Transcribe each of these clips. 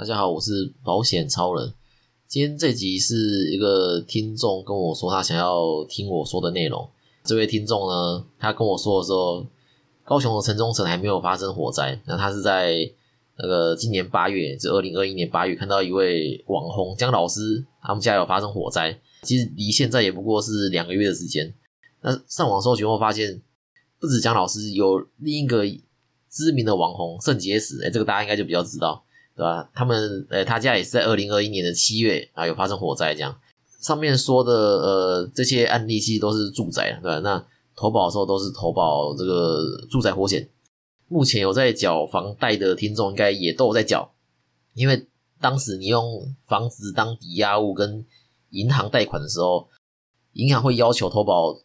大家好，我是保险超人。今天这集是一个听众跟我说他想要听我说的内容。这位听众呢，他跟我说的时候，高雄的城中城还没有发生火灾。那他是在那个今年八月，就二零二一年八月，看到一位网红姜老师他们家有发生火灾。其实离现在也不过是两个月的时间。那上网搜寻后发现，不止姜老师，有另一个知名的网红圣杰史，哎，这个大家应该就比较知道。对吧？他们呃，他家也是在二零二一年的七月啊，有发生火灾这样。上面说的呃，这些案例其实都是住宅，对吧？那投保的时候都是投保这个住宅火险。目前有在缴房贷的听众，应该也都有在缴，因为当时你用房子当抵押物跟银行贷款的时候，银行会要求投保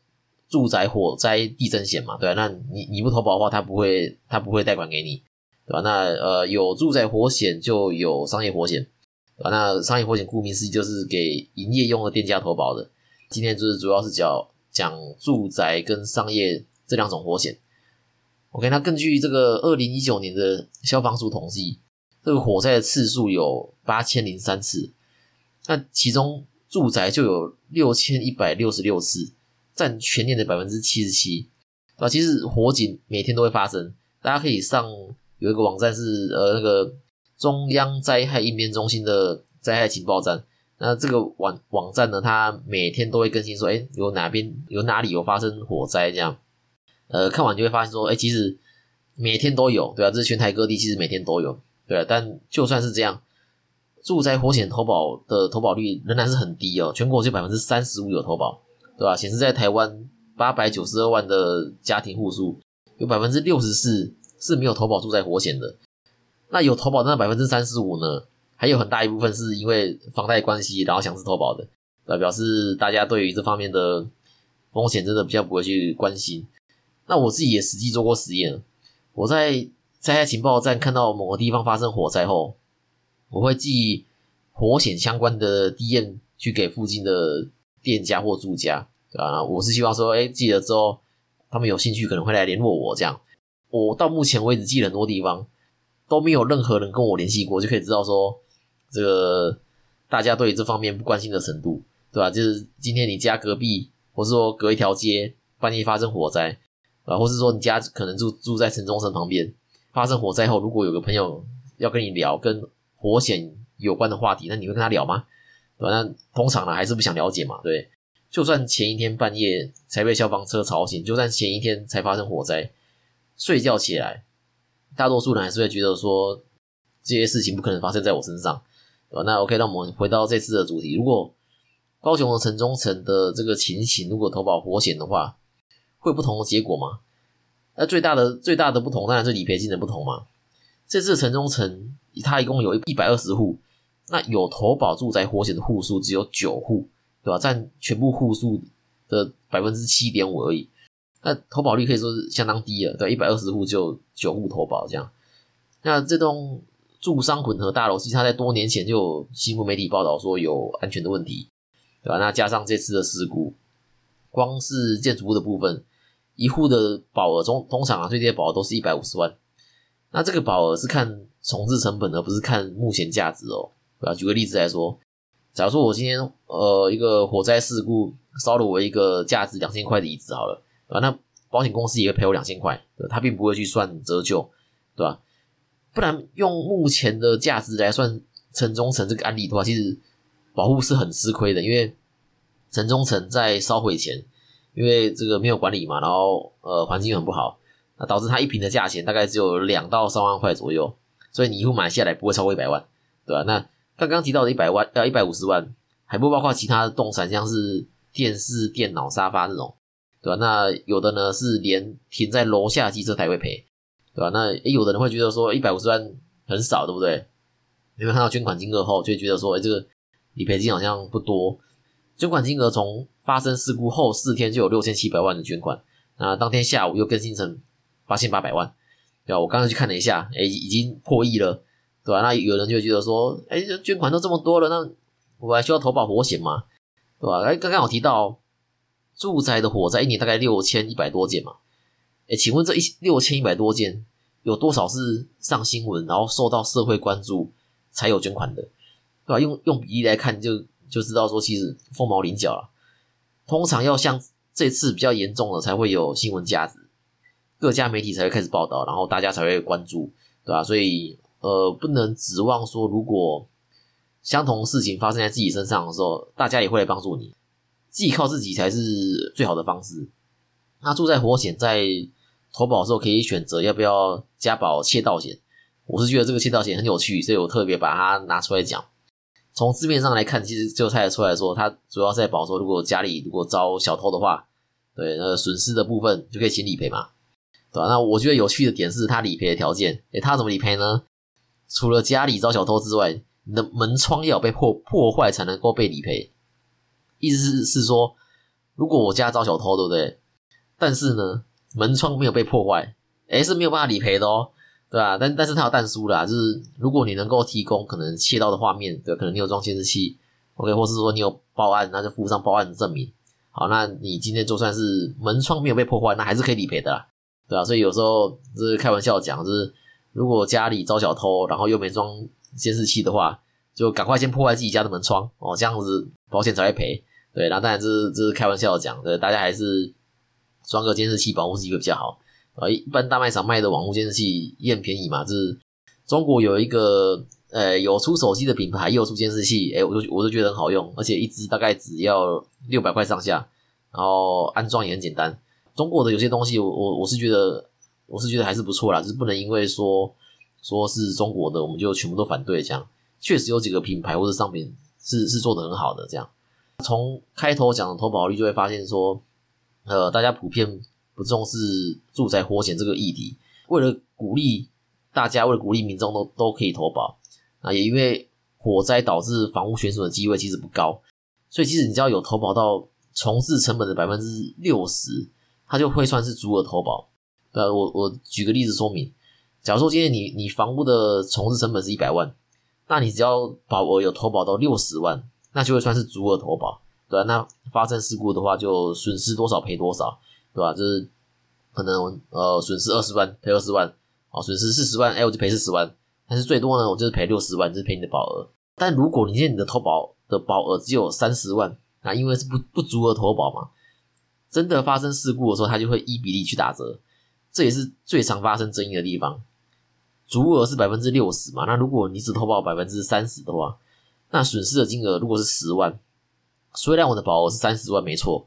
住宅火灾地震险嘛？对吧？那你你不投保的话，他不会他不会贷款给你。对吧？那呃，有住宅火险就有商业火险，对吧？那商业火险顾名思义就是给营业用的店家投保的。今天就是主要是讲讲住宅跟商业这两种火险。OK，那根据这个二零一九年的消防署统计，这个火灾的次数有八千零三次，那其中住宅就有六千一百六十六次，占全年的百分之七十七。啊，其实火警每天都会发生，大家可以上。有一个网站是呃那个中央灾害应变中心的灾害情报站，那这个网网站呢，它每天都会更新说，哎，有哪边有哪里有发生火灾这样，呃，看完就会发现说，哎，其实每天都有，对啊，这是全台各地其实每天都有，对啊，但就算是这样，住宅火险投保的投保率仍然是很低哦，全国只有百分之三十五有投保，对吧？显示在台湾八百九十二万的家庭户数，有百分之六十四。是没有投保住宅火险的，那有投保的那百分之三十五呢？还有很大一部分是因为房贷关系，然后强制投保的，那表示大家对于这方面的风险真的比较不会去关心。那我自己也实际做过实验，我在灾害情报站看到某个地方发生火灾后，我会寄火险相关的 DM 去给附近的店家或住家，啊？我是希望说，哎，寄了之后，他们有兴趣可能会来联络我这样。我到目前为止寄很多地方都没有任何人跟我联系过，就可以知道说这个大家对这方面不关心的程度，对吧？就是今天你家隔壁，或是说隔一条街半夜发生火灾，啊，或是说你家可能住住在城中城旁边发生火灾后，如果有个朋友要跟你聊跟火险有关的话题，那你会跟他聊吗？对吧？通常呢还是不想了解嘛，对。就算前一天半夜才被消防车吵醒，就算前一天才发生火灾。睡觉起来，大多数人还是会觉得说这些事情不可能发生在我身上，对吧？那 OK，那我们回到这次的主题，如果高雄的城中城的这个情形，如果投保火险的话，会不同的结果吗？那最大的最大的不同当然是理赔金的不同嘛。这次城中城它一共有一百二十户，那有投保住宅火险的户数只有九户，对吧？占全部户数的百分之七点五而已。那投保率可以说是相当低了，对，一百二十户就九户投保这样。那这栋住商混合大楼，其实它在多年前就有新闻媒体报道说有安全的问题，对吧？那加上这次的事故，光是建筑物的部分，一户的保额中通常啊最低的保额都是一百五十万。那这个保额是看重置成本，而不是看目前价值哦。对吧？举个例子来说，假如说我今天呃一个火灾事故烧了我一个价值两千块的椅子，好了。啊，那保险公司也会赔我两千块，他并不会去算折旧，对吧？不然用目前的价值来算城中城这个案例的话，其实保护是很吃亏的，因为城中城在烧毁前，因为这个没有管理嘛，然后呃环境很不好，那导致它一平的价钱大概只有两到三万块左右，所以你一户买下来不会超过一百万，对吧？那刚刚提到的一百万呃一百五十万，还不包括其他的动产，像是电视、电脑、沙发这种。对吧？那有的呢是连停在楼下机车台会赔，对吧？那有的人会觉得说一百五十万很少，对不对？有没有看到捐款金额后就觉得说，哎，这个理赔金好像不多。捐款金额从发生事故后四天就有六千七百万的捐款，那当天下午又更新成八千八百万，对吧？我刚刚去看了一下，哎，已经破亿了，对吧？那有人就觉得说，哎，捐款都这么多了，那我还需要投保火险吗？对吧？哎，刚刚有提到。住宅的火灾一年大概六千一百多件嘛？哎，请问这一六千一百多件有多少是上新闻，然后受到社会关注，才有捐款的，对吧？用用比例来看，就就知道说其实凤毛麟角了。通常要像这次比较严重的，才会有新闻价值，各家媒体才会开始报道，然后大家才会关注，对吧？所以呃，不能指望说如果相同事情发生在自己身上的时候，大家也会来帮助你，自己靠自己才是最好的方式。那住在火险在投保的时候，可以选择要不要加保窃盗险。我是觉得这个窃盗险很有趣，所以我特别把它拿出来讲。从字面上来看，其实就猜得出来说，它主要在保说，如果家里如果遭小偷的话，对那个损失的部分就可以请理赔嘛，对吧？那我觉得有趣的点是它理赔的条件，诶，它怎么理赔呢？除了家里遭小偷之外，你的门窗要被破破坏才能够被理赔。意思是是说，如果我家遭小偷，对不对？但是呢，门窗没有被破坏，诶，是没有办法理赔的哦。对吧？但但是它有弹书啦，就是如果你能够提供可能窃盗的画面，对，可能你有装监视器，OK，或是说你有报案，那就附上报案的证明。好，那你今天就算是门窗没有被破坏，那还是可以理赔的啦，对吧？所以有时候就是开玩笑讲，就是如果家里遭小偷，然后又没装监视器的话，就赶快先破坏自己家的门窗哦，这样子保险才会赔。对，然后当然这是这是开玩笑讲，对，大家还是装个监视器保护自己会比较好。啊，一般大卖场卖的网络监视器也很便宜嘛。就是中国有一个呃有出手机的品牌，也有出监视器，哎，我就我就觉得很好用，而且一支大概只要六百块上下，然后安装也很简单。中国的有些东西，我我我是觉得我是觉得还是不错啦，就是不能因为说说是中国的，我们就全部都反对这样。确实有几个品牌或者商品是是做的很好的这样。从开头讲的投保率就会发现说，呃，大家普遍。不重视住宅火险这个议题，为了鼓励大家，为了鼓励民众都都可以投保啊，也因为火灾导致房屋损损的机会其实不高，所以其实你只要有投保到重置成本的百分之六十，它就会算是足额投保。呃，我我举个例子说明，假如说今天你你房屋的重置成本是一百万，那你只要保额有投保到六十万，那就会算是足额投保，对啊那发生事故的话，就损失多少赔多少。对吧？就是可能呃损失二十万赔二十万，哦损失四十万，哎我就赔四十万。但是最多呢，我就是赔六十万，就是赔你的保额。但如果你现在你的投保的保额只有三十万，那因为是不不足额投保嘛，真的发生事故的时候，它就会依比例去打折。这也是最常发生争议的地方。足额是百分之六十嘛，那如果你只投保百分之三十的话，那损失的金额如果是十万，虽然我的保额是三十万，没错。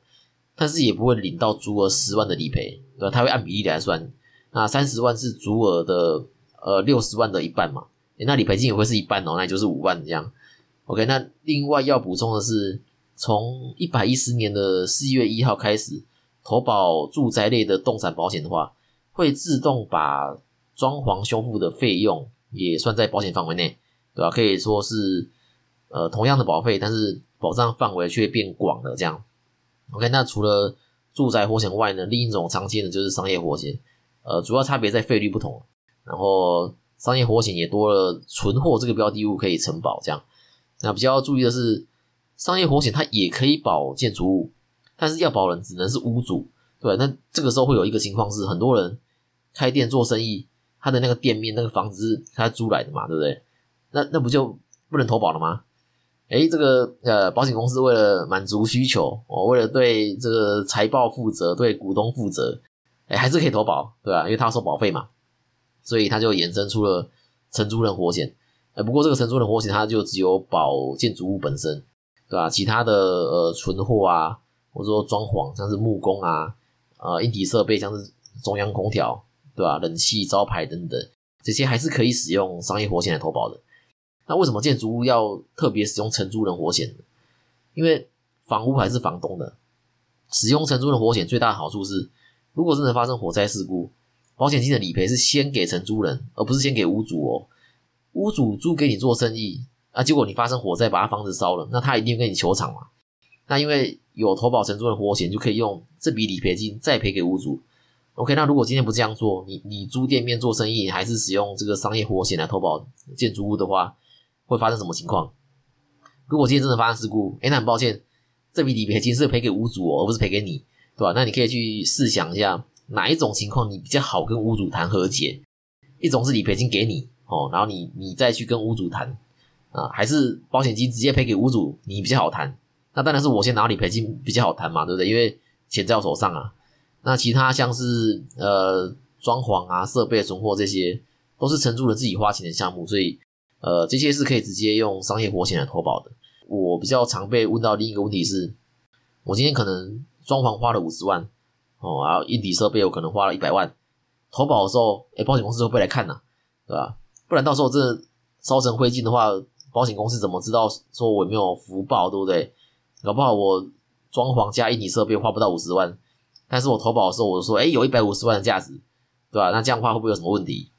但是也不会领到足额十万的理赔，对吧？他会按比例来算，那三十万是足额的呃六十万的一半嘛？那理赔金也会是一半哦，那就是五万这样。OK，那另外要补充的是，从一百一十年的四月一号开始，投保住宅类的动产保险的话，会自动把装潢修复的费用也算在保险范围内，对吧？可以说是呃同样的保费，但是保障范围却变广了这样。OK，那除了住宅火险外呢，另一种常见的就是商业火险，呃，主要差别在费率不同。然后商业火险也多了存货这个标的物可以承保，这样。那比较要注意的是，商业火险它也可以保建筑物，但是要保人只能是屋主，对那这个时候会有一个情况是，很多人开店做生意，他的那个店面那个房子是他租来的嘛，对不对？那那不就不能投保了吗？哎，这个呃，保险公司为了满足需求，哦，为了对这个财报负责，对股东负责，哎，还是可以投保，对吧？因为他要收保费嘛，所以他就衍生出了承租人火险。哎，不过这个承租人火险，它就只有保建筑物本身，对吧？其他的呃存货啊，或者说装潢，像是木工啊，呃，硬体设备，像是中央空调，对吧？冷气、招牌等等，这些还是可以使用商业火险来投保的。那为什么建筑物要特别使用承租人火险呢？因为房屋还是房东的，使用承租人火险最大的好处是，如果真的发生火灾事故，保险金的理赔是先给承租人，而不是先给屋主哦。屋主租给你做生意啊，结果你发生火灾把他房子烧了，那他一定跟你求偿嘛。那因为有投保承租人火险，就可以用这笔理赔金再赔给屋主。OK，那如果今天不这样做，你你租店面做生意，还是使用这个商业火险来投保建筑物的话，会发生什么情况？如果今天真的发生事故，哎，那很抱歉，这笔理赔金是赔给屋主，而不是赔给你，对吧？那你可以去试想一下，哪一种情况你比较好跟屋主谈和解？一种是理赔金给你哦，然后你你再去跟屋主谈，啊，还是保险金直接赔给屋主，你比较好谈。那当然是我先拿理赔金比较好谈嘛，对不对？因为钱在我手上啊。那其他像是呃装潢啊、设备存货这些，都是承住了自己花钱的项目，所以呃这些是可以直接用商业活险来投保的。我比较常被问到另一个问题是，我今天可能装潢花了五十万哦，然后硬体设备我可能花了一百万，投保的时候，哎，保险公司会不会来看呢？对吧？不然到时候真的烧成灰烬的话，保险公司怎么知道说我没有福报，对不对？搞不好我装潢加硬体设备花不到五十万，但是我投保的时候我就说，哎，有一百五十万的价值，对吧？那这样的话会不会有什么问题？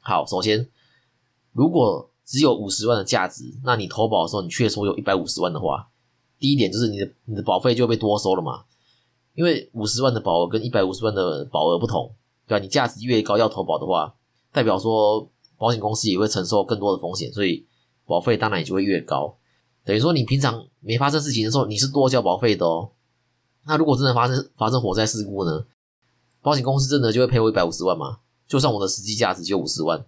好，首先如果只有五十万的价值，那你投保的时候，你却说有一百五十万的话，第一点就是你的你的保费就被多收了嘛，因为五十万的保额跟一百五十万的保额不同，对吧？你价值越高要投保的话，代表说保险公司也会承受更多的风险，所以保费当然也就会越高。等于说你平常没发生事情的时候，你是多交保费的哦。那如果真的发生发生火灾事故呢？保险公司真的就会赔我一百五十万吗？就算我的实际价值就五十万，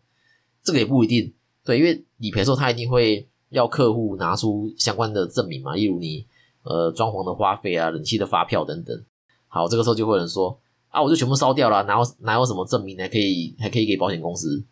这个也不一定。对，因为理赔时候他一定会要客户拿出相关的证明嘛，例如你呃装潢的花费啊、冷气的发票等等。好，这个时候就会有人说啊，我就全部烧掉了，哪有哪有什么证明还可以还可以给保险公司？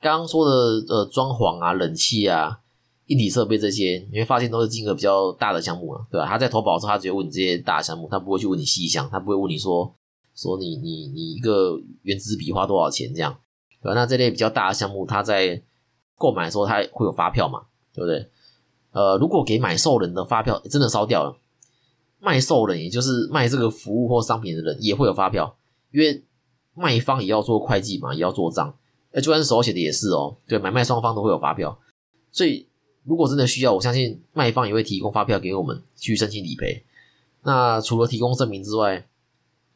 刚刚说的呃装潢啊、冷气啊、硬体设备这些，你会发现都是金额比较大的项目了，对吧？他在投保的时候，他只会问你这些大项目，他不会去问你细项，他不会问你说说你你你一个原子笔花多少钱这样，对吧？那这类比较大的项目，他在购买的时候，他会有发票嘛？对不对？呃，如果给买受人的发票真的烧掉了，卖受人也就是卖这个服务或商品的人也会有发票，因为卖方也要做会计嘛，也要做账。哎，就算是手写的也是哦。对，买卖双方都会有发票，所以如果真的需要，我相信卖方也会提供发票给我们去申请理赔。那除了提供证明之外，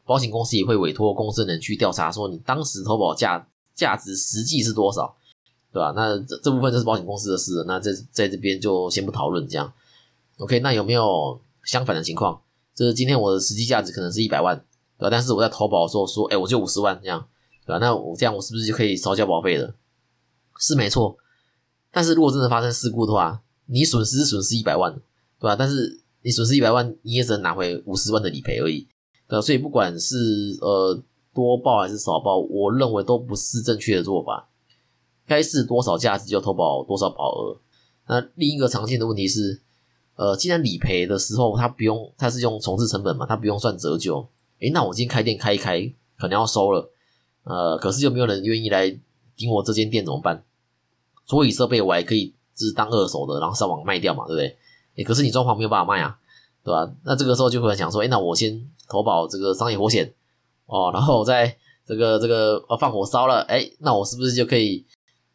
保险公司也会委托公证人去调查，说你当时投保价价值实际是多少。对吧？那这这部分就是保险公司的事，那在在这边就先不讨论这样。OK，那有没有相反的情况？就是今天我的实际价值可能是一百万，对吧？但是我在投保的时候说，哎，我就五十万这样，对吧？那我这样我是不是就可以少交保费了？是没错。但是如果真的发生事故的话，你损失损失一百万，对吧？但是你损失一百万，你也只能拿回五十万的理赔而已，对吧？所以不管是呃多报还是少报，我认为都不是正确的做法。该是多少价值就投保多少保额。那另一个常见的问题是，呃，既然理赔的时候他不用，他是用重置成本嘛，他不用算折旧。诶，那我今天开店开一开，可能要收了，呃，可是就没有人愿意来顶我这间店怎么办？桌椅设备我还可以就是当二手的，然后上网卖掉嘛，对不对？诶，可是你装潢没有办法卖啊，对吧？那这个时候就会想说，诶，那我先投保这个商业火险哦，然后再这个这个呃放火烧了，诶，那我是不是就可以？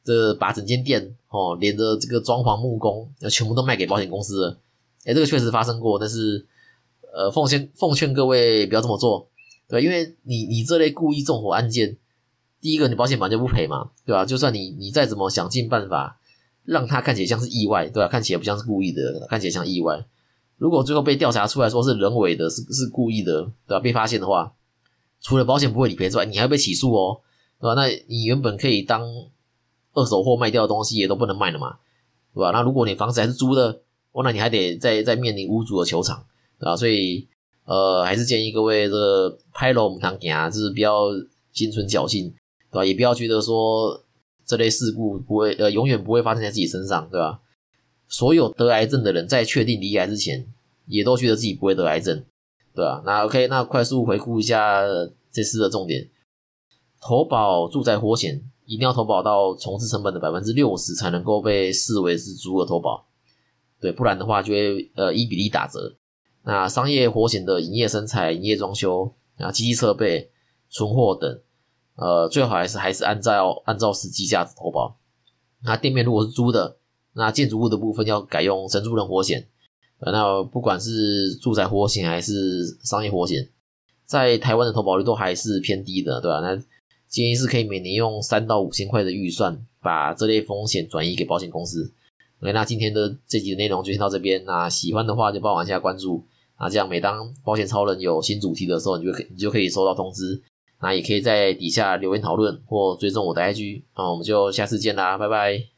这把整间店哦，连着这个装潢木工，全部都卖给保险公司了。哎，这个确实发生过，但是呃，奉劝奉劝各位不要这么做，对，因为你你这类故意纵火案件，第一个你保险本就不赔嘛，对吧？就算你你再怎么想尽办法让他看起来像是意外，对吧？看起来不像是故意的，看起来像意外。如果最后被调查出来说是人为的，是是故意的，对吧？被发现的话，除了保险不会理赔之外，你还会被起诉哦，对吧？那你原本可以当二手货卖掉的东西也都不能卖了嘛，对吧？那如果你房子还是租的，哦，那你还得再再面临屋主的球场，对吧？所以，呃，还是建议各位这拍楼唔当行，就是不要心存侥幸，对吧？也不要觉得说这类事故不会呃永远不会发生在自己身上，对吧？所有得癌症的人在确定离癌之前，也都觉得自己不会得癌症，对吧？那 OK，那快速回顾一下这次的重点：投保住宅火险。一定要投保到重置成本的百分之六十才能够被视为是足额投保，对，不然的话就会呃一比例打折。那商业活险的营业生产、营业装修啊、机器设备、存货等，呃，最好还是还是按照按照实际价值投保。那店面如果是租的，那建筑物的部分要改用承租人活险。那不管是住宅活险还是商业活险，在台湾的投保率都还是偏低的，对吧？那建议是可以每年用三到五千块的预算，把这类风险转移给保险公司。OK，那今天的这集的内容就先到这边。那喜欢的话就帮我按下关注。那这样每当保险超人有新主题的时候，你就可你就可以收到通知。那也可以在底下留言讨论或追踪我的 IG。那我们就下次见啦，拜拜。